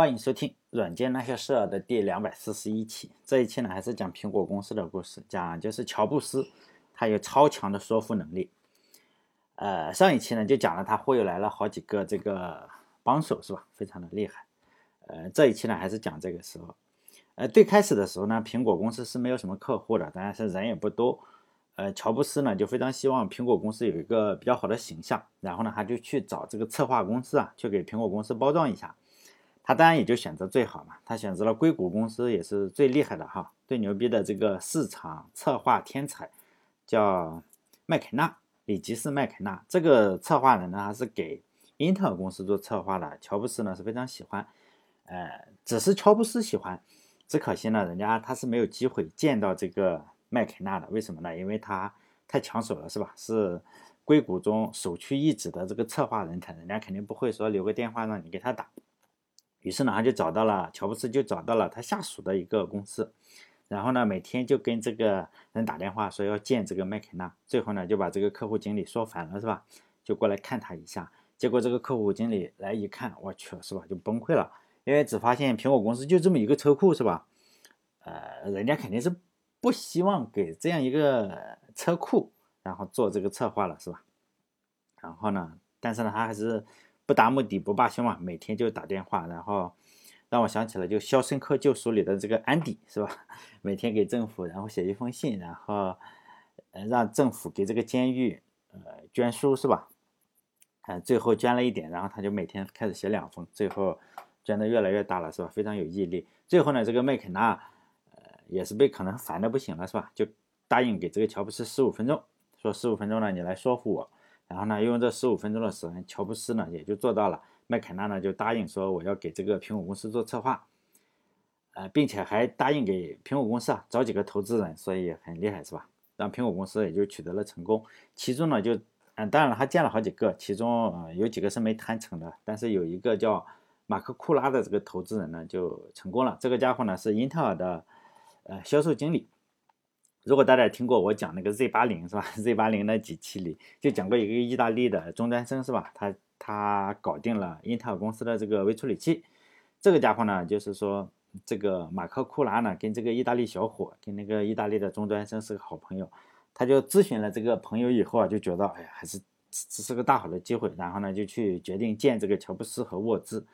欢迎收听《软件那些事儿》的第两百四十一期。这一期呢，还是讲苹果公司的故事，讲就是乔布斯，他有超强的说服能力。呃，上一期呢就讲了他忽悠来了好几个这个帮手，是吧？非常的厉害。呃，这一期呢还是讲这个时候。呃，最开始的时候呢，苹果公司是没有什么客户的，当然是人也不多。呃，乔布斯呢就非常希望苹果公司有一个比较好的形象，然后呢他就去找这个策划公司啊，去给苹果公司包装一下。他当然也就选择最好嘛，他选择了硅谷公司，也是最厉害的哈，最牛逼的这个市场策划天才，叫麦肯纳，里吉斯麦肯纳。这个策划人呢，他是给英特尔公司做策划的。乔布斯呢是非常喜欢，呃，只是乔布斯喜欢，只可惜呢，人家他是没有机会见到这个麦肯纳的。为什么呢？因为他太抢手了，是吧？是硅谷中首屈一指的这个策划人才，人家肯定不会说留个电话让你给他打。于是呢，他就找到了乔布斯，就找到了他下属的一个公司，然后呢，每天就跟这个人打电话说要见这个麦肯纳，最后呢，就把这个客户经理说烦了，是吧？就过来看他一下，结果这个客户经理来一看，我去，是吧？就崩溃了，因为只发现苹果公司就这么一个车库，是吧？呃，人家肯定是不希望给这样一个车库，然后做这个策划了，是吧？然后呢，但是呢，他还是。不达目的不罢休嘛，每天就打电话，然后让我想起了就《肖申克救赎》里的这个安迪是吧？每天给政府然后写一封信，然后呃让政府给这个监狱呃捐书是吧？呃最后捐了一点，然后他就每天开始写两封，最后捐的越来越大了是吧？非常有毅力。最后呢，这个麦肯纳呃也是被可能烦的不行了是吧？就答应给这个乔布斯十五分钟，说十五分钟呢你来说服我。然后呢，用这十五分钟的时间，乔布斯呢也就做到了。麦肯纳呢就答应说我要给这个苹果公司做策划，呃，并且还答应给苹果公司啊找几个投资人，所以很厉害是吧？让苹果公司也就取得了成功。其中呢就，嗯，当然了，他见了好几个，其中有几个是没谈成的，但是有一个叫马克库拉的这个投资人呢就成功了。这个家伙呢是英特尔的呃销售经理。如果大家听过我讲那个 Z 八零是吧？Z 八零那几期里就讲过一个意大利的中专生是吧？他他搞定了英特尔公司的这个微处理器。这个家伙呢，就是说这个马克库拉呢，跟这个意大利小伙，跟那个意大利的中专生是个好朋友。他就咨询了这个朋友以后啊，就觉得哎呀，还是这是个大好的机会。然后呢，就去决定见这个乔布斯和沃兹。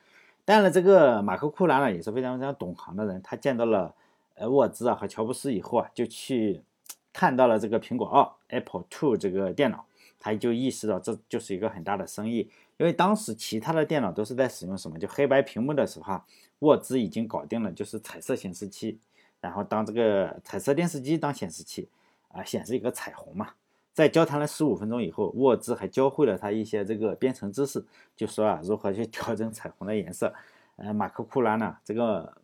当然，这个马克库拉呢，也是非常非常懂行的人，他见到了。呃，沃兹啊和乔布斯以后啊，就去看到了这个苹果二 Apple Two 这个电脑，他就意识到这就是一个很大的生意。因为当时其他的电脑都是在使用什么，就黑白屏幕的时候，沃兹已经搞定了，就是彩色显示器，然后当这个彩色电视机当显示器啊，显示一个彩虹嘛。在交谈了十五分钟以后，沃兹还教会了他一些这个编程知识，就说啊如何去调整彩虹的颜色。呃，马克库拉呢，这个。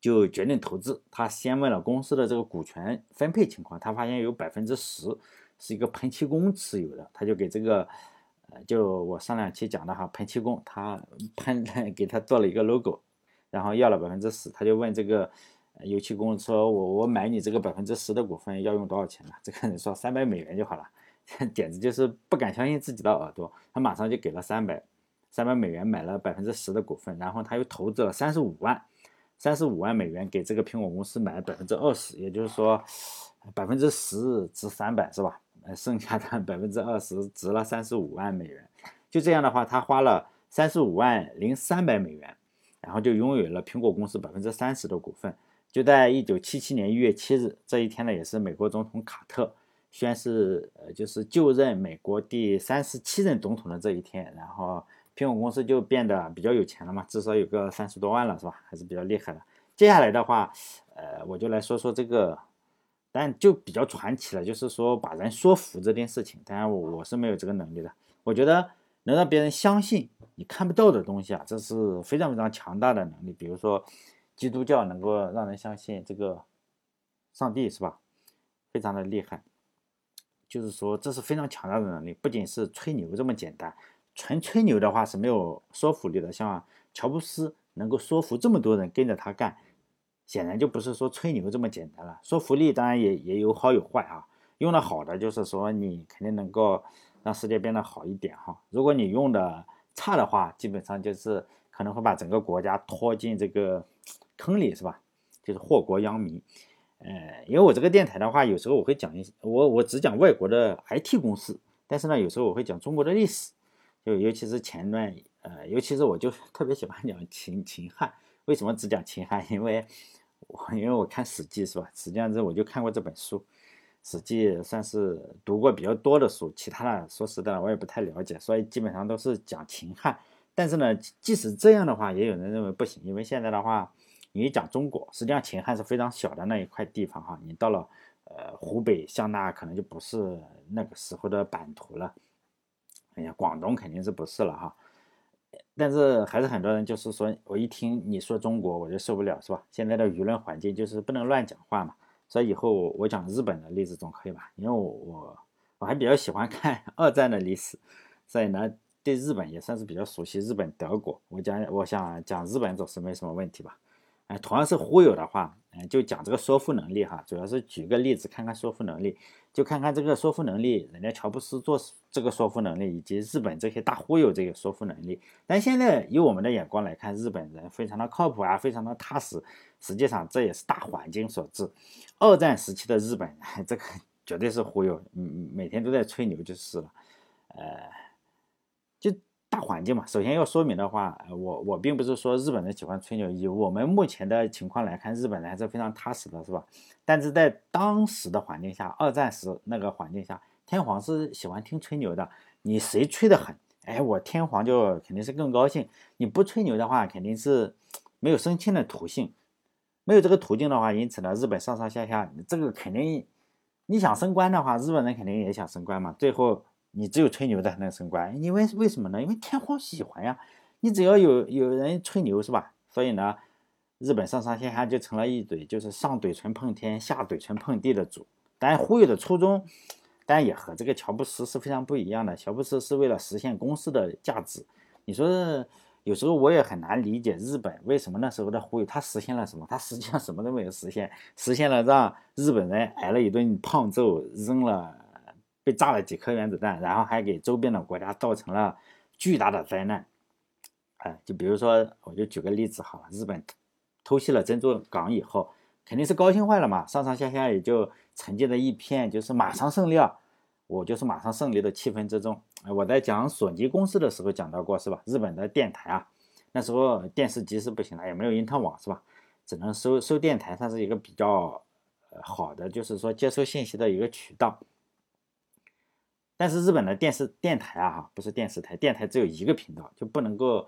就决定投资。他先问了公司的这个股权分配情况，他发现有百分之十是一个喷漆工持有的，他就给这个，呃，就我上两期讲的哈，喷漆工他喷 给他做了一个 logo，然后要了百分之十，他就问这个油漆工说：“我我买你这个百分之十的股份要用多少钱呢？” 这个人说：“三百美元就好了。”简直就是不敢相信自己的耳朵，他马上就给了三百三百美元买了百分之十的股份，然后他又投资了三十五万。三十五万美元给这个苹果公司买了百分之二十，也就是说，百分之十值三百是吧？剩下的 百分之二十值了三十五万美元。就这样的话，他花了三十五万零三百美元，然后就拥有了苹果公司百分之三十的股份。就在一九七七年一月七日这一天呢，也是美国总统卡特宣誓，呃，就是就任美国第三十七任总统的这一天，然后。苹果公司就变得比较有钱了嘛，至少有个三十多万了，是吧？还是比较厉害的。接下来的话，呃，我就来说说这个，但就比较传奇了，就是说把人说服这件事情。当然，我我是没有这个能力的。我觉得能让别人相信你看不到的东西啊，这是非常非常强大的能力。比如说，基督教能够让人相信这个上帝，是吧？非常的厉害。就是说，这是非常强大的能力，不仅是吹牛这么简单。纯吹牛的话是没有说服力的，像乔布斯能够说服这么多人跟着他干，显然就不是说吹牛这么简单了。说服力当然也也有好有坏啊，用的好的就是说你肯定能够让世界变得好一点哈。如果你用的差的话，基本上就是可可能会把整个国家拖进这个坑里，是吧？就是祸国殃民。呃，因为我这个电台的话，有时候我会讲一些，我我只讲外国的 IT 公司，但是呢，有时候我会讲中国的历史，就尤其是前段，呃，尤其是我就 特别喜欢讲秦秦汉。为什么只讲秦汉？因为我因为我看《史记》是吧？实际上这我就看过这本书，《史记》算是读过比较多的书，其他的说实在的我也不太了解，所以基本上都是讲秦汉。但是呢，即使这样的话，也有人认为不行，因为现在的话。你讲中国，实际上秦汉是非常小的那一块地方哈。你到了呃湖北湘那，可能就不是那个时候的版图了。哎呀，广东肯定是不是了哈。但是还是很多人就是说我一听你说中国，我就受不了是吧？现在的舆论环境就是不能乱讲话嘛。所以以后我讲日本的例子总可以吧？因为我我我还比较喜欢看 二战的历史，所以呢对日本也算是比较熟悉。日本、德国，我讲我想讲日本总是没什么问题吧。哎，同样是忽悠的话，嗯，就讲这个说服能力哈，主要是举个例子看看说服能力，就看看这个说服能力，人家乔布斯做这个说服能力，以及日本这些大忽悠这个说服能力。但现在以我们的眼光来看，日本人非常的靠谱啊，非常的踏实。实际上这也是大环境所致。二战时期的日本，这个绝对是忽悠，嗯，每天都在吹牛就是了，呃，就。大环境嘛，首先要说明的话，我我并不是说日本人喜欢吹牛，以我们目前的情况来看，日本人还是非常踏实的，是吧？但是在当时的环境下，二战时那个环境下，天皇是喜欢听吹牛的。你谁吹得狠，哎，我天皇就肯定是更高兴。你不吹牛的话，肯定是没有升迁的途径，没有这个途径的话，因此呢，日本上上下下，这个肯定你想升官的话，日本人肯定也想升官嘛，最后。你只有吹牛的才能升官，因为为什么呢？因为天皇喜欢呀。你只要有有人吹牛是吧？所以呢，日本上上下下就成了一嘴，就是上嘴唇碰天，下嘴唇碰地的主。但忽悠的初衷，但也和这个乔布斯是非常不一样的。乔布斯是为了实现公司的价值。你说有时候我也很难理解日本为什么那时候的忽悠，他实现了什么？他实际上什么都没有实现，实现了让日本人挨了一顿胖揍，扔了。被炸了几颗原子弹，然后还给周边的国家造成了巨大的灾难。哎，就比如说，我就举个例子好了，日本偷袭了珍珠港以后，肯定是高兴坏了嘛，上上下下也就沉浸在一片就是马上胜利啊，我就是马上胜利的气氛之中。我在讲索尼公司的时候讲到过，是吧？日本的电台啊，那时候电视机是不行了，也没有因特网，是吧？只能收收电台，它是一个比较好的，就是说接收信息的一个渠道。但是日本的电视电台啊，哈，不是电视台，电台只有一个频道，就不能够，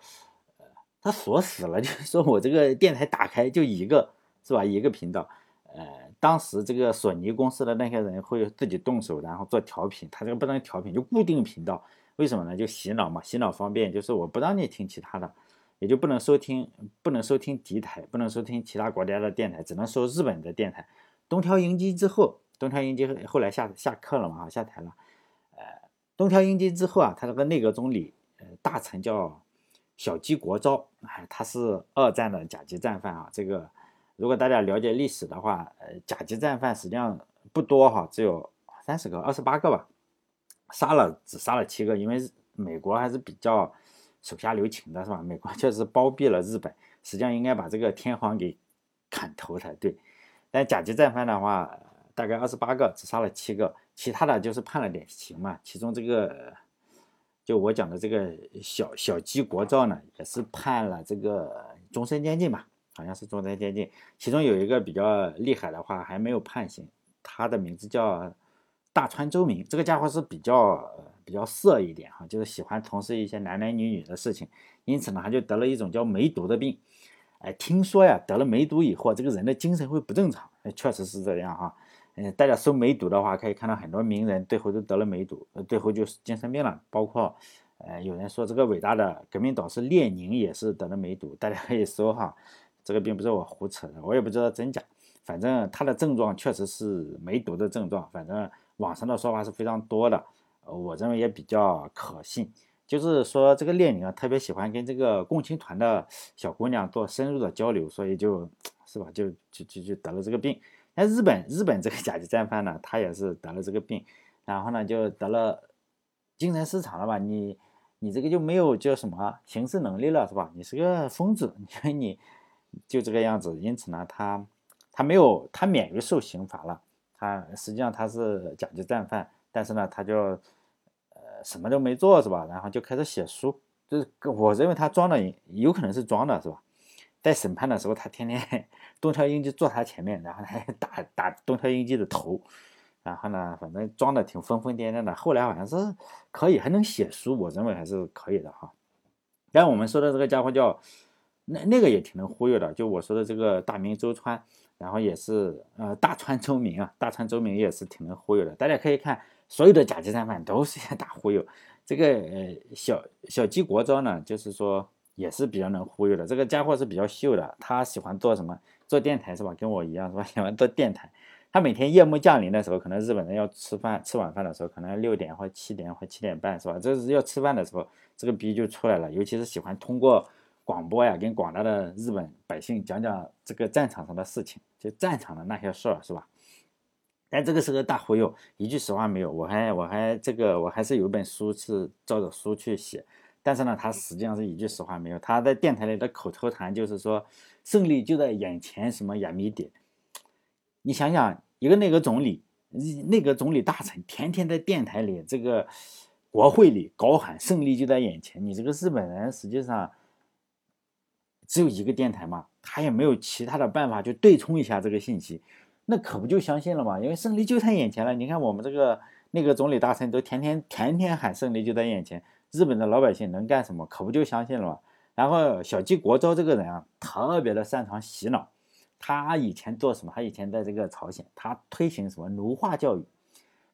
呃，它锁死了，就是说我这个电台打开就一个，是吧？一个频道，呃，当时这个索尼公司的那些人会自己动手，然后做调频，他这个不能调频，就固定频道，为什么呢？就洗脑嘛，洗脑方便，就是我不让你听其他的，也就不能收听，不能收听敌台，不能收听其他国家的电台，只能收日本的电台。东条英机之后，东条英机后来下下课了嘛，下台了。东条英机之后啊，他这个内阁总理，呃，大臣叫小矶国昭，哎，他是二战的甲级战犯啊。这个如果大家了解历史的话，呃，甲级战犯实际上不多哈，只有三十个、二十八个吧，杀了只杀了七个，因为美国还是比较手下留情的，是吧？美国确 实包庇了日本，实际上应该把这个天皇给砍头才对。但甲级战犯的话，大概二十八个，只杀了七个。其他的就是判了点刑嘛，其中这个就我讲的这个小小鸡国照呢，也是判了这个终身监禁吧，好像是终身监禁。其中有一个比较厉害的话，还没有判刑，他的名字叫大川周明，这个家伙是比较比较色一点哈，就是喜欢从事一些男男女女的事情，因此呢，他就得了一种叫梅毒的病。哎，听说呀，得了梅毒以后，这个人的精神会不正常，确实是这样哈。嗯，大家搜梅毒的话，可以看到很多名人最后都得了梅毒，最后就是精神病了。包括，呃，有人说这个伟大的革命导师列宁也是得了梅毒，大家可以搜哈，这个并不是我胡扯的，我也不知道真假。反正他的症状确实是梅毒的症状，反正网上的说法是非常多的，我认为也比较可信。就是说这个列宁啊，特别喜欢跟这个共青团的小姑娘做深入的交流，所以就是吧，就就就就得了这个病。那日本日本这个甲级战犯呢，他也是得了这个病，然后呢就得了精神失常了吧？你你这个就没有叫什么行事能力了，是吧？你是个疯子，你你就这个样子。因此呢，他他没有他免于受刑罚了。他实际上他是甲级战犯，但是呢，他就呃什么都没做，是吧？然后就开始写书，就是我认为他装的有可能是装的，是吧？在审判的时候，他天天 东条英机坐他前面，然后还打打东条英机的头。然后呢，反正装的挺疯疯癫癫的。后来好像是可以，还能写书，我认为还是可以的哈。但我们说的这个家伙叫那那个也挺能忽悠的，就我说的这个大明周川，然后也是呃大川周明啊，大川周明也是挺能忽悠的。大家可以看，所有的甲级战犯都是些 大忽悠。这个呃小小鸡国昭呢，就是说也是比较能忽悠的。这个家伙是比较秀的，他喜欢做什么？做电台是吧？跟我一样是吧？喜欢做电台。他每天夜幕降临的时候，可能日本人要吃饭，吃晚饭的时候，可能六点或七点或七点半，是吧？这是要吃饭的时候，这个逼就出来了。尤其是喜欢通过广播呀，跟广大的日本百姓讲讲这个战场上的事情，就战场的那些事儿，是吧？但这个是个大忽悠，一句实话没有。我还我还这个我还是有一本书是照着书去写，但是呢，他实际上是一句实话没有。他在电台里的口头禅就是说，胜利就在眼前，什么眼迷点。你想想，一个内阁总理、内阁总理大臣，天天在电台里、这个国会里高喊“胜利就在眼前”，你这个日本人实际上只有一个电台嘛，他也没有其他的办法去对冲一下这个信息，那可不就相信了嘛？因为胜利就在眼前了。你看我们这个内阁总理大臣都天天天天喊“胜利就在眼前”，日本的老百姓能干什么？可不就相信了嘛？然后小矶国昭这个人啊，特别的擅长洗脑。他以前做什么？他以前在这个朝鲜，他推行什么奴化教育？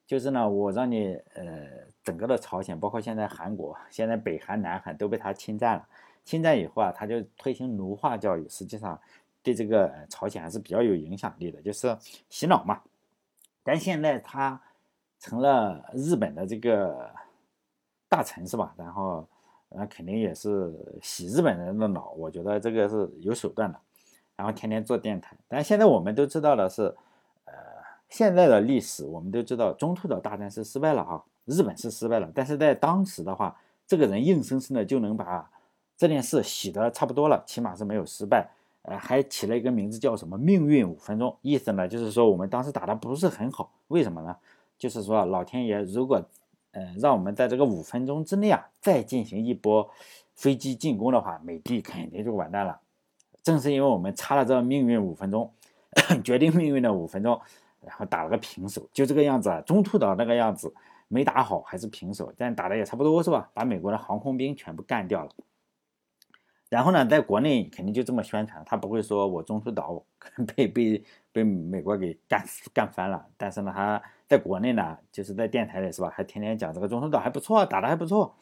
就是呢，我让你呃，整个的朝鲜，包括现在韩国，现在北韩、南韩都被他侵占了。侵占以后啊，他就推行奴化教育，实际上对这个朝鲜还是比较有影响力的，就是洗脑嘛。但现在他成了日本的这个大臣是吧？然后那肯定也是洗日本人的脑，我觉得这个是有手段的。然后天天做电台，但现在我们都知道的是，呃，现在的历史我们都知道，中途岛大战是失败了哈，日本是失败了。但是在当时的话，这个人硬生生的就能把这件事洗得差不多了，起码是没有失败，呃，还起了一个名字叫什么“命运五分钟”，意思呢就是说我们当时打的不是很好，为什么呢？就是说老天爷如果，呃，让我们在这个五分钟之内啊，再进行一波飞机进攻的话，美帝肯定就完蛋了。正是因为我们差了这命运五分钟，决定命运的五分钟，然后打了个平手，就这个样子啊。中途岛那个样子没打好，还是平手，但打的也差不多是吧？把美国的航空兵全部干掉了。然后呢，在国内肯定就这么宣传，他不会说我中途岛 被被被美国给干干翻了。但是呢，他在国内呢，就是在电台里是吧，还天天讲这个中途岛还不错，打的还不错，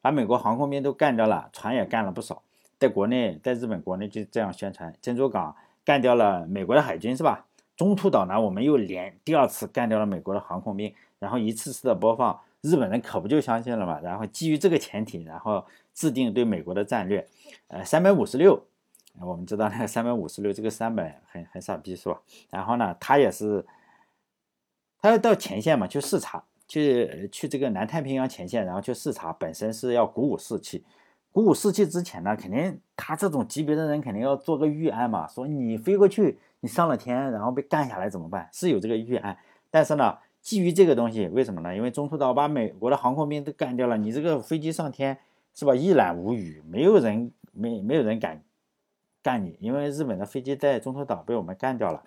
把美国航空兵都干掉了，船也干了不少。在国内，在日本国内就这样宣传，珍珠港干掉了美国的海军是吧？中途岛呢，我们又连第二次干掉了美国的航空兵，然后一次次的播放，日本人可不就相信了嘛？然后基于这个前提，然后制定对美国的战略。呃，三百五十六，我们知道那个三百五十六这个三百很很傻逼是吧？然后呢，他也是，他要到前线嘛，去视察，去去这个南太平洋前线，然后去视察，本身是要鼓舞士气。鼓舞士气之前呢，肯定他这种级别的人肯定要做个预案嘛，说你飞过去，你上了天，然后被干下来怎么办？是有这个预案，但是呢，基于这个东西，为什么呢？因为中途岛把美国的航空兵都干掉了，你这个飞机上天是吧？一览无余，没有人没没有人敢干你，因为日本的飞机在中途岛被我们干掉了，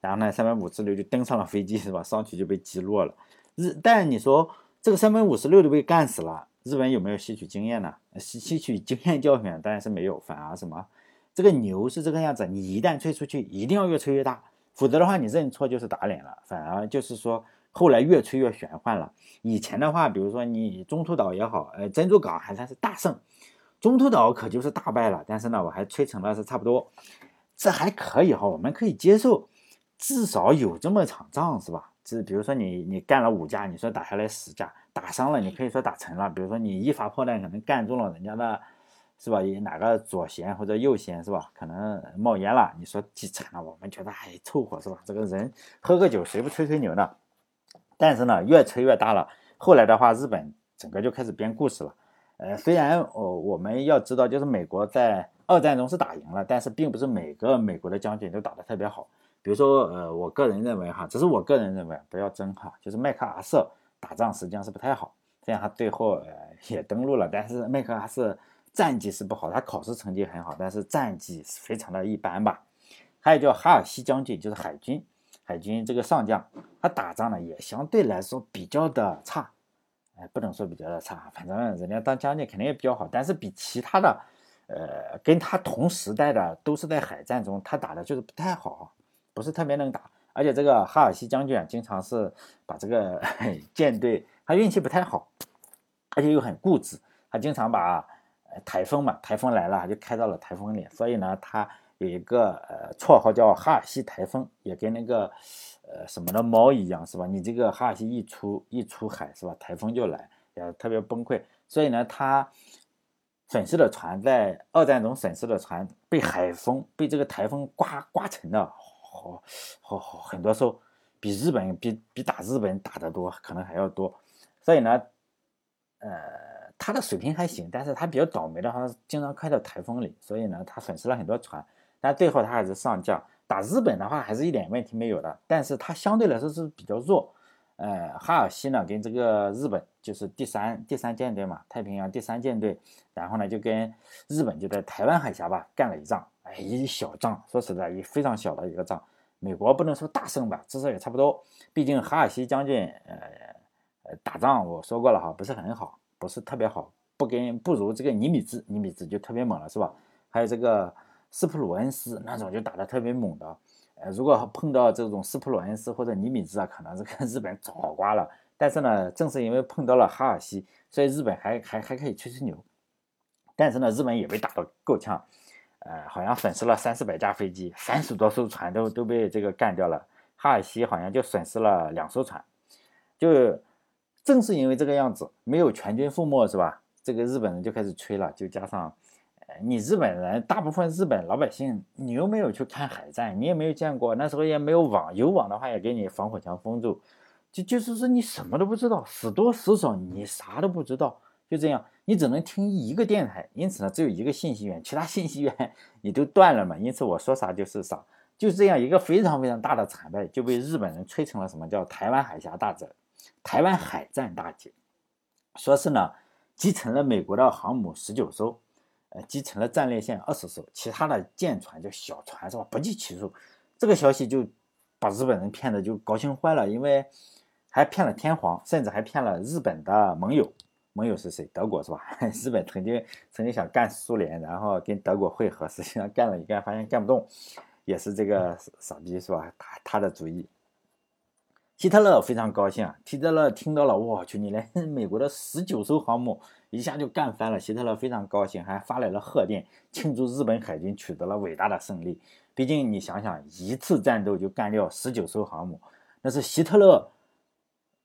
然后呢，三百五十六就登上了飞机是吧？上去就被击落了。日，但你说这个三百五十六都被干死了。日本有没有吸取经验呢？吸吸取经验教训当然是没有，反而什么？这个牛是这个样子，你一旦吹出去，一定要越吹越大，否则的话你认错就是打脸了。反而就是说后来越吹越玄幻了。以前的话，比如说你中途岛也好，呃，珍珠港还算是大胜，中途岛可就是大败了。但是呢，我还吹成了是差不多，这还可以哈，我们可以接受，至少有这么场仗是吧？是比如说你你干了五架，你说打下来十架。打伤了，你可以说打沉了。比如说你一发炮弹可能干中了人家的，是吧？哪个左舷或者右舷是吧？可能冒烟了。你说击沉了，我们觉得还凑合是吧？这个人喝个酒谁不吹吹牛呢？但是呢，越吹越大了。后来的话，日本整个就开始编故事了。呃，虽然我，我们要知道，就是美国在二战中是打赢了，但是并不是每个美国的将军都打得特别好。比如说，呃，我个人认为哈，只是我个人认为，不要争哈，就是麦克阿瑟打仗实际上是不太好。虽然他最后呃也登陆了，但是麦克阿瑟战绩是不好，他考试成绩很好，但是战绩非常的一般吧。还有叫哈尔西将军，就是海军海军这个上将，他打仗呢也相对来说比较的差，哎，不能说比较的差，反正人家当将军肯定也比较好，但是比其他的，呃，跟他同时代的都是在海战中，他打的就是不太好。不是特别能打，而且这个哈尔西将军啊，经常是把这个 舰队，他运气不太好，而且又很固执，他经常把台风嘛，台风来了就开到了台风里，所以呢，他有一个呃绰号叫哈尔西台风，也跟那个呃什么的猫一样，是吧？你这个哈尔西一出一出海，是吧？台风就来，也特别崩溃。所以呢，他损失的船在二战中损失的船被海风被这个台风刮刮沉的。好，好，好，很多时候比日本比比打日本打得多，可能还要多。所以呢，呃，他的水平还行，但是他比较倒霉的话，经常开到台风里，所以呢，他损失了很多船。但最后他还是上将。打日本的话，还是一点问题没有的。但是他相对来说是比较弱。呃，哈尔西呢，跟这个日本就是第三第三舰队嘛，太平洋第三舰队，然后呢，就跟日本就在台湾海峡吧干了一仗。哎，一小仗，说实在，也非常小的一个仗，美国不能说大胜吧，至少也差不多。毕竟哈尔西将军，呃呃，打仗我说过了哈，不是很好，不是特别好，不跟不如这个尼米兹，尼米兹就特别猛了，是吧？还有这个斯普鲁恩斯那种就打得特别猛的，呃，如果碰到这种斯普鲁恩斯或者尼米兹啊，可能这个日本早挂了。但是呢，正是因为碰到了哈尔西，所以日本还还还可以吹吹牛。但是呢，日本也被打得够呛。呃，好像损失了三四百架飞机，三十多艘船都都被这个干掉了。哈尔西好像就损失了两艘船，就正是因为这个样子，没有全军覆没，是吧？这个日本人就开始吹了，就加上，呃，你日本人大部分日本老百姓，你又没有去看海战，你也没有见过，那时候也没有网，有网的话也给你防火墙封住，就就是说你什么都不知道，死多死少你啥都不知道。就这样，你只能听一个电台，因此呢，只有一个信息源，其他信息源 你都断了嘛。因此我说啥就是啥，就这样一个非常非常大的惨败，就被日本人吹成了什么叫台湾海峡大战、台湾海战大捷。说是呢，击沉了美国的航母十九艘，呃，击沉了战列舰二十艘，其他的舰船就小船是吧，不计其数。这个消息就把日本人骗的就高兴坏了，因为还骗了天皇，甚至还骗了日本的盟友。盟友是谁？德国是吧？日本曾经曾经想干苏联，然后跟德国会合，实际上干了一干，发现干不动，也是这个傻逼是吧？他他的主意。希特勒非常高兴啊！希特勒听到了，我去，你连 美国的十九艘航母一下就干翻了。希特勒非常高兴，还发来了贺电，庆祝日本海军取得了伟大的胜利。毕竟你想想，一次战斗就干掉十九艘航母，那是希特勒。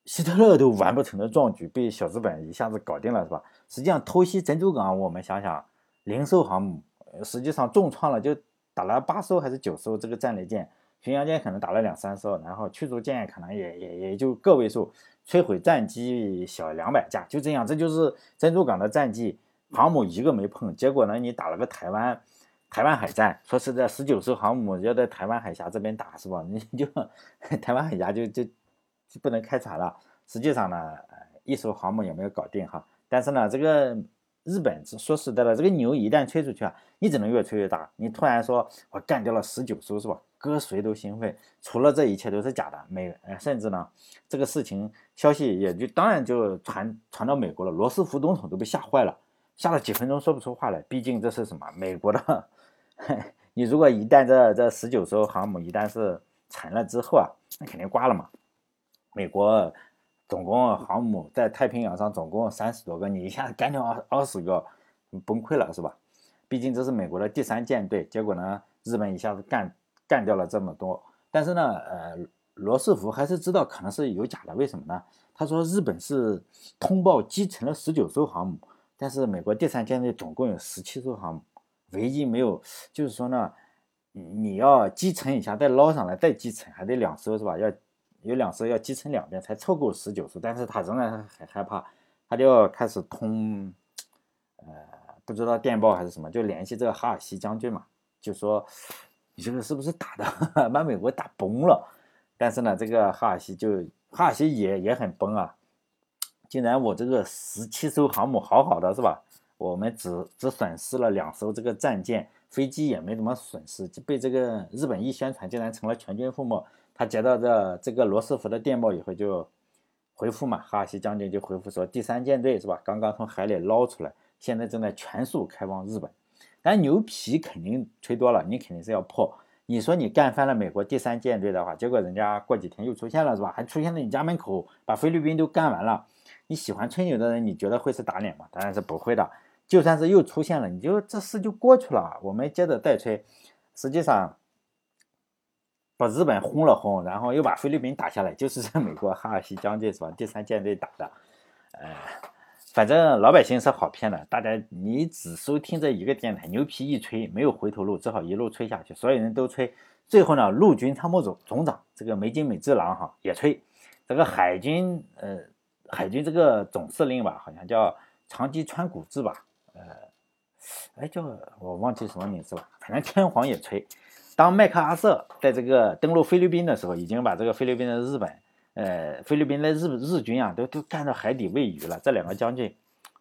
希特勒都完不成的壮举，被小日本一下子搞定了，是吧？实际上偷袭珍珠港，我们想想，零艘航母，实际上重创了，就打了八艘还是九艘这个战列舰，巡洋舰可能打了两三艘，然后驱逐舰可能也也也就个位数，摧毁战机小两百架，就这样，这就是珍珠港的战绩，航母一个没碰，结果呢，你打了个台湾，台湾海战，说是在十九艘航母要在台湾海峡这边打，是吧？你就 台湾海峡就就。就不能开采了。实际上呢，一艘航母也没有搞定哈。但是呢，这个日本说实在的，这个牛一旦吹出去啊，你只能越吹越大。你突然说我干掉了十九艘，是吧？搁谁都兴奋。除了这一切都是假的，美，甚至呢，这个事情消息也就当然就传传到美国了。罗斯福总统都被吓坏了，吓了几分钟说不出话来。毕竟这是什么？美国的，你如果一旦这这十九艘航母一旦是沉了之后啊，那肯定挂了嘛。美国总共航母在太平洋上总共三十多个，你一下子干掉二二十个，崩溃了是吧？毕竟这是美国的第三舰队，结果呢，日本一下子干干掉了这么多。但是呢，呃，罗斯福还是知道可能是有假的，为什么呢？他说日本是通报击沉了十九艘航母，但是美国第三舰队总共有十七艘航母，唯一没有就是说呢，你要击沉一下再捞上来再击沉，还得两艘是吧？要。有两艘要击沉两边才凑够十九艘，但是他仍然很害怕，他就开始通呃，不知道电报还是什么，就联系这个哈尔西将军嘛，就说你这个是不是打的 把美国打崩了？但是呢，这个哈尔西就哈尔西也也很崩啊，竟然我这个十七艘航母好好的是吧？我们只只损失了两艘这个战舰，飞机也没怎么损失，就被这个日本一宣传，竟然成了全军覆没。他接到这这个罗斯福的电报以后，就回复嘛，哈尔西将军就回复说，第三舰队是吧，刚刚从海里捞出来，现在正在全速开往日本。但牛皮肯定吹多了，你肯定是要破。你说你干翻了美国第三舰队的话，结果人家过几天又出现了是吧？还出现在你家门口，把菲律宾都干完了。你喜欢吹牛的人，你觉得会是打脸吗？当然是不会的。就算是又出现了，你就这事就过去了，我们接着再吹。实际上。把日本轰了轰，然后又把菲律宾打下来，就是在美国哈尔西将军是吧？第三舰队打的，呃，反正老百姓是好骗的。大家你只收听这一个电台，牛皮一吹，没有回头路，只好一路吹下去。所有人都吹，最后呢，陆军参谋总总长这个梅津美治郎哈也吹，这个海军呃海军这个总司令吧，好像叫长吉川古治吧，呃，哎叫我忘记什么名字了，反正天皇也吹。当麦克阿瑟在这个登陆菲律宾的时候，已经把这个菲律宾的日本，呃，菲律宾的日日军啊，都都干到海底喂鱼了。这两个将军，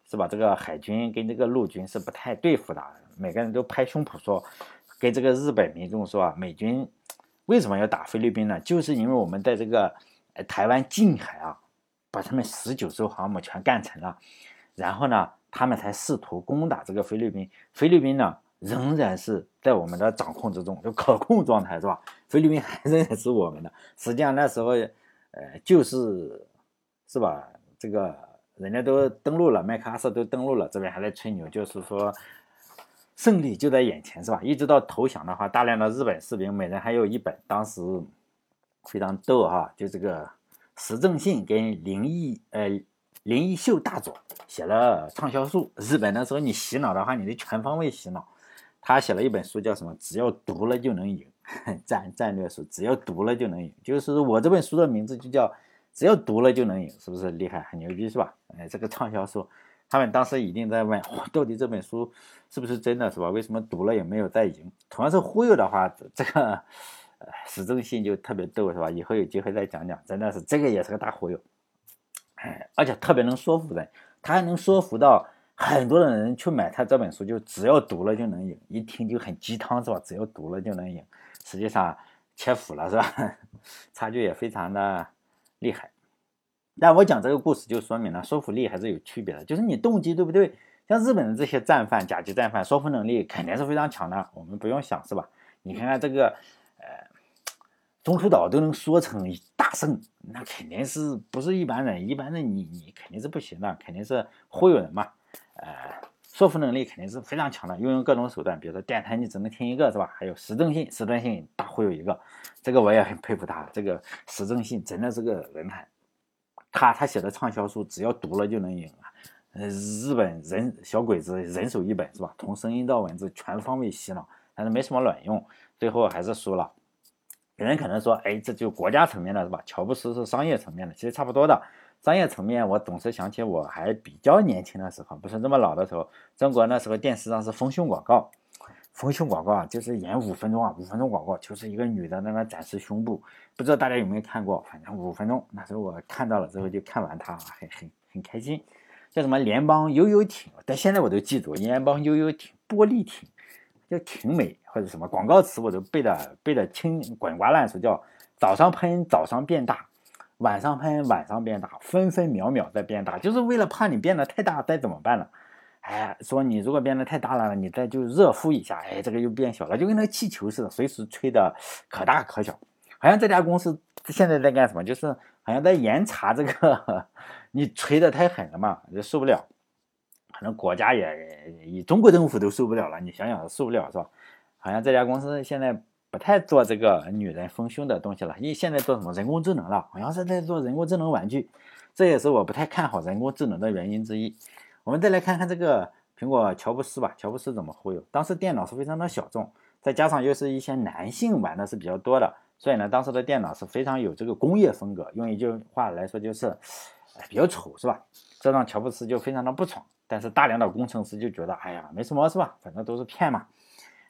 是吧？这个海军跟这个陆军是不太对付的。每个人都拍胸脯说，跟这个日本民众说，美军为什么要打菲律宾呢？就是因为我们在这个台湾近海啊，把他们十九艘航母全干沉了，然后呢，他们才试图攻打这个菲律宾。菲律宾呢？仍然是在我们的掌控之中，就可控状态是吧？菲律宾还仍然是我们的。实际上那时候，呃，就是是吧？这个人家都登陆了，麦克阿瑟都登陆了，这边还在吹牛，就是说胜利就在眼前是吧？一直到投降的话，大量的日本士兵每人还有一本，当时非常逗哈，就这个石正信跟林毅呃林毅秀大佐写了畅销书。日本那时候你洗脑的话，你得全方位洗脑。他写了一本书，叫什么？只要读了就能赢，战战略书，只要读了就能赢。就是我这本书的名字就叫“只要读了就能赢”，是不是厉害？很牛逼是吧？哎，这个畅销书，他们当时一定在问：到底这本书是不是真的是吧？为什么读了也没有再赢？同样是忽悠的话，这个呃史正信就特别逗是吧？以后有机会再讲讲，真的是这个也是个大忽悠，哎，而且特别能说服人，他还能说服到。很多的人去买他这本书，就只要读了就能赢，一听就很鸡汤是吧？只要读了就能赢，实际上切腹了是吧？差距也非常的厉害。但我讲这个故事就说明了说服力还是有区别的，就是你动机对不对？像日本的这些战犯、甲级战犯，说服能力肯定是非常强的，我们不用想是吧？你看看这个，呃，中途岛都能说成大胜，那肯定是不是一般人？一般人你你肯定是不行的，肯定是忽悠人嘛。呃，说服能力肯定是非常强的，运用各种手段，比如说电台你只能听一个，是吧？还有时政性，时政性大忽悠一个，这个我也很佩服他。这个时政性真的是个人才，他他写的畅销书，只要读了就能赢啊！呃，日本人小鬼子人手一本，是吧？从声音到文字全方位洗脑，但是没什么卵用，最后还是输了。有人可能说，哎，这就国家层面的是吧？乔布斯是商业层面的，其实差不多的。商业层面，我总是想起我还比较年轻的时候，不是这么老的时候。中国那时候电视上是丰胸广告，丰胸广告啊，就是演五分钟啊，五分钟广告就是一个女的在那展示胸部，不知道大家有没有看过？反正五分钟，那时候我看到了之后就看完它，很很很开心。叫什么联邦悠悠艇，但现在我都记住，联邦悠悠艇、玻璃艇，叫挺美或者什么广告词我都背的背的清滚瓜烂熟，叫早上喷早上变大。晚上喷，晚上变大，分分秒秒在变大，就是为了怕你变得太大，再怎么办呢？哎，说你如果变得太大了，你再就热敷一下，哎，这个又变小了，就跟那个气球似的，随时吹的可大可小。好像这家公司现在在干什么？就是好像在严查这个，你吹的太狠了嘛，就受不了。可能国家也，以中国政府都受不了了，你想想受不了是吧？好像这家公司现在。不太做这个女人丰胸的东西了，因为现在做什么人工智能了，好像是在做人工智能玩具，这也是我不太看好人工智能的原因之一。我们再来看看这个苹果乔布斯吧，乔布斯怎么忽悠？当时电脑是非常的小众，再加上又是一些男性玩的是比较多的，所以呢，当时的电脑是非常有这个工业风格，用一句话来说就是，比较丑，是吧？这让乔布斯就非常的不爽。但是大量的工程师就觉得，哎呀，没什么是吧？反正都是骗嘛。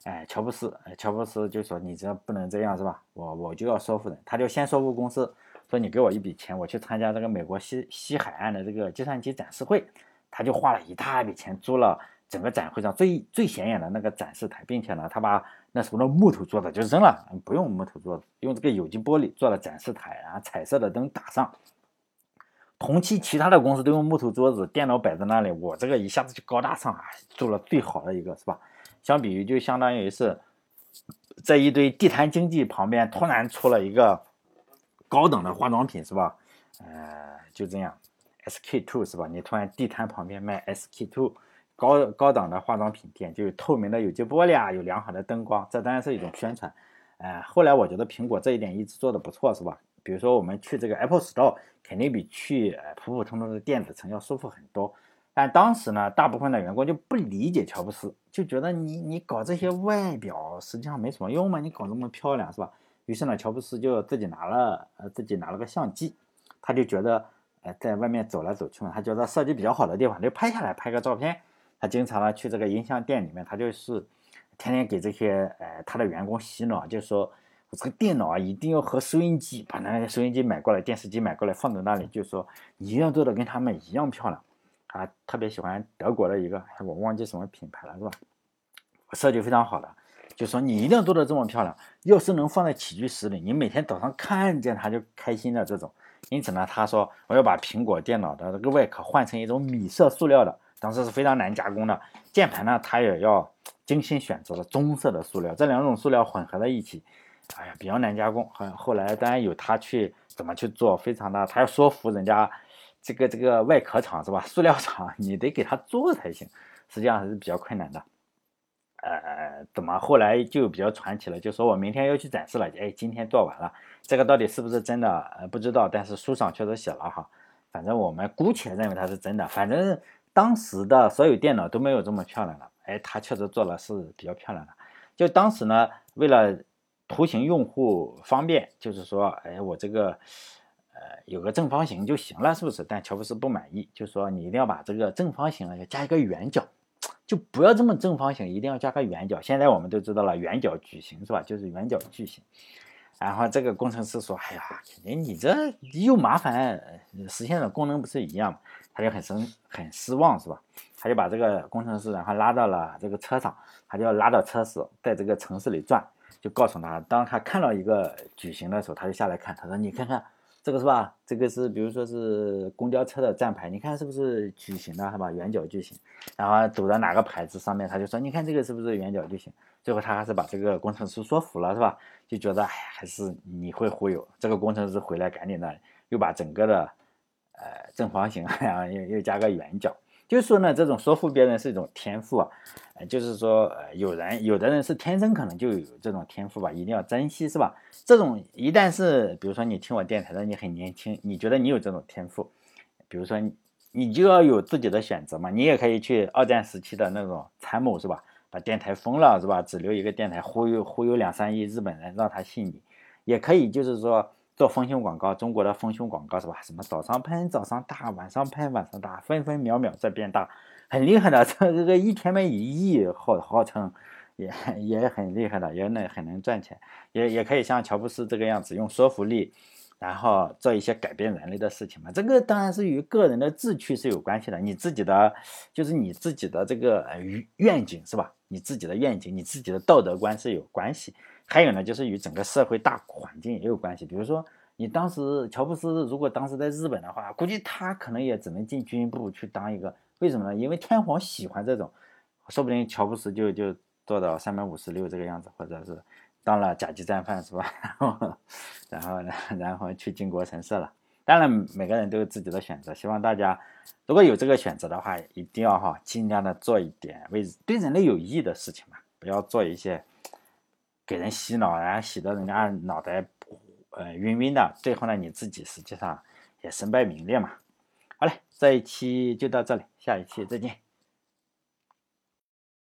哎，乔布斯，乔布斯就说你这不能这样是吧？我我就要说服人，他就先说服公司，说你给我一笔钱，我去参加这个美国西西海岸的这个计算机展示会，他就花了一大笔钱租了整个展会上最最显眼的那个展示台，并且呢，他把那时候的木头做的就扔了，不用木头做的，用这个有机玻璃做了展示台，然后彩色的灯打上。同期其他的公司都用木头桌子，电脑摆在那里，我这个一下子就高大上啊，做了最好的一个是吧？相比于就相当于是在一堆地摊经济旁边突然出了一个高等的化妆品是吧？呃，就这样，SK two 是吧？你突然地摊旁边卖 SK two 高高档的化妆品店，就有透明的有机玻璃啊，有良好的灯光，这当然是一种宣传。呃，后来我觉得苹果这一点一直做的不错是吧？比如说我们去这个 Apple Store。肯定比去普普通通的电子城要舒服很多，但当时呢，大部分的员工就不理解乔布斯，就觉得你你搞这些外表实际上没什么用嘛，你搞那么漂亮是吧？于是呢，乔布斯就自己拿了呃自己拿了个相机，他就觉得呃在外面走来走去嘛，他觉得设计比较好的地方就拍下来拍个照片。他经常呢去这个音像店里面，他就是天天给这些呃他的员工洗脑，就说我。这个电脑啊，一定要和收音机，把那个收音机买过来，电视机买过来，放在那里，就说你一定要做的跟他们一样漂亮。啊，特别喜欢德国的一个，我忘记什么品牌了，是吧？设计非常好的，就说你一定要做的这么漂亮，要是能放在起居室里，你每天早上看见它就开心的这种。因此呢，他说我要把苹果电脑的这个外壳换成一种米色塑料的，当时是非常难加工的。键盘呢，他也要精心选择了棕色的塑料，这两种塑料混合在一起。哎呀，比较难加工。后后来当然有他去怎么去做，非常的，他要说服人家这个这个外壳厂是吧？塑料厂你得给他做才行，实际上还是比较困难的。呃，怎么后来就比较传奇了？就说我明天要去展示了，哎，今天做完了，这个到底是不是真的？呃，不知道，但是书上确实写了哈。反正我们姑且认为它是真的。反正当时的所有电脑都没有这么漂亮的，哎，它确实做了是比较漂亮的。就当时呢，为了图形用户方便，就是说，哎，我这个，有个正方形就行了，是不是？但乔布斯不满意，就说你一定要把这个正方形啊，要加一个圆角，就不要这么正方形，一定要加个圆角。现在我们都知道了，圆角矩形是吧？就是圆角矩形。然后这个工程师说，哎呀，肯定你这又麻烦，实现的功能不是一样吗？他就很生很失望，是吧？他就把这个工程师然后拉到了这个车上，他就要拉到车室，在这个城市里转。就告诉他，当他看到一个矩形的时候，他就下来看。他说：“你看看这个是吧？这个是比如说是公交车的站牌，你看是不是矩形的，是吧？圆角矩形。然后走到哪个牌子上面，他就说：你看这个是不是圆角矩形？最后他还是把这个工程师说服了，是吧？就觉得哎，还是你会忽悠。这个工程师回来赶紧的又把整个的呃正方形 然后又又加个圆角。就是说呢，这种说服别人是一种天赋啊。”呃，就是说，呃，有人有的人是天生可能就有这种天赋吧，一定要珍惜，是吧？这种一旦是，比如说你听我电台的，你很年轻，你觉得你有这种天赋，比如说你就要有自己的选择嘛，你也可以去二战时期的那种参谋，是吧？把电台封了，是吧？只留一个电台，忽悠忽悠两三亿日本人，让他信你，也可以就是说做丰胸广告，中国的丰胸广告是吧？什么早上喷早上大，晚上喷晚上大，分分秒秒在变大。很厉害的，这 这个一天卖一亿，号号称也也很厉害的，也能很能赚钱，也也可以像乔布斯这个样子用说服力，然后做一些改变人类的事情嘛。这个当然是与个人的志趣是有关系的，你自己的就是你自己的这个愿景是吧？你自己的愿景，你自己的道德观是有关系。还有呢，就是与整个社会大环境也有关系。比如说，你当时乔布斯如果当时在日本的话，估计他可能也只能进军部去当一个。为什么呢？因为天皇喜欢这种，说不定乔布斯就就做到三百五十六这个样子，或者是当了甲级战犯，是吧？然后，然后呢，然后去靖国神社了。当然，每个人都有自己的选择。希望大家如果有这个选择的话，一定要哈尽量的做一点为对人类有益的事情嘛，不要做一些给人洗脑，然后洗得人家脑袋呃晕晕的，最后呢你自己实际上也身败名裂嘛。好嘞，这一期就到这里，下一期再见。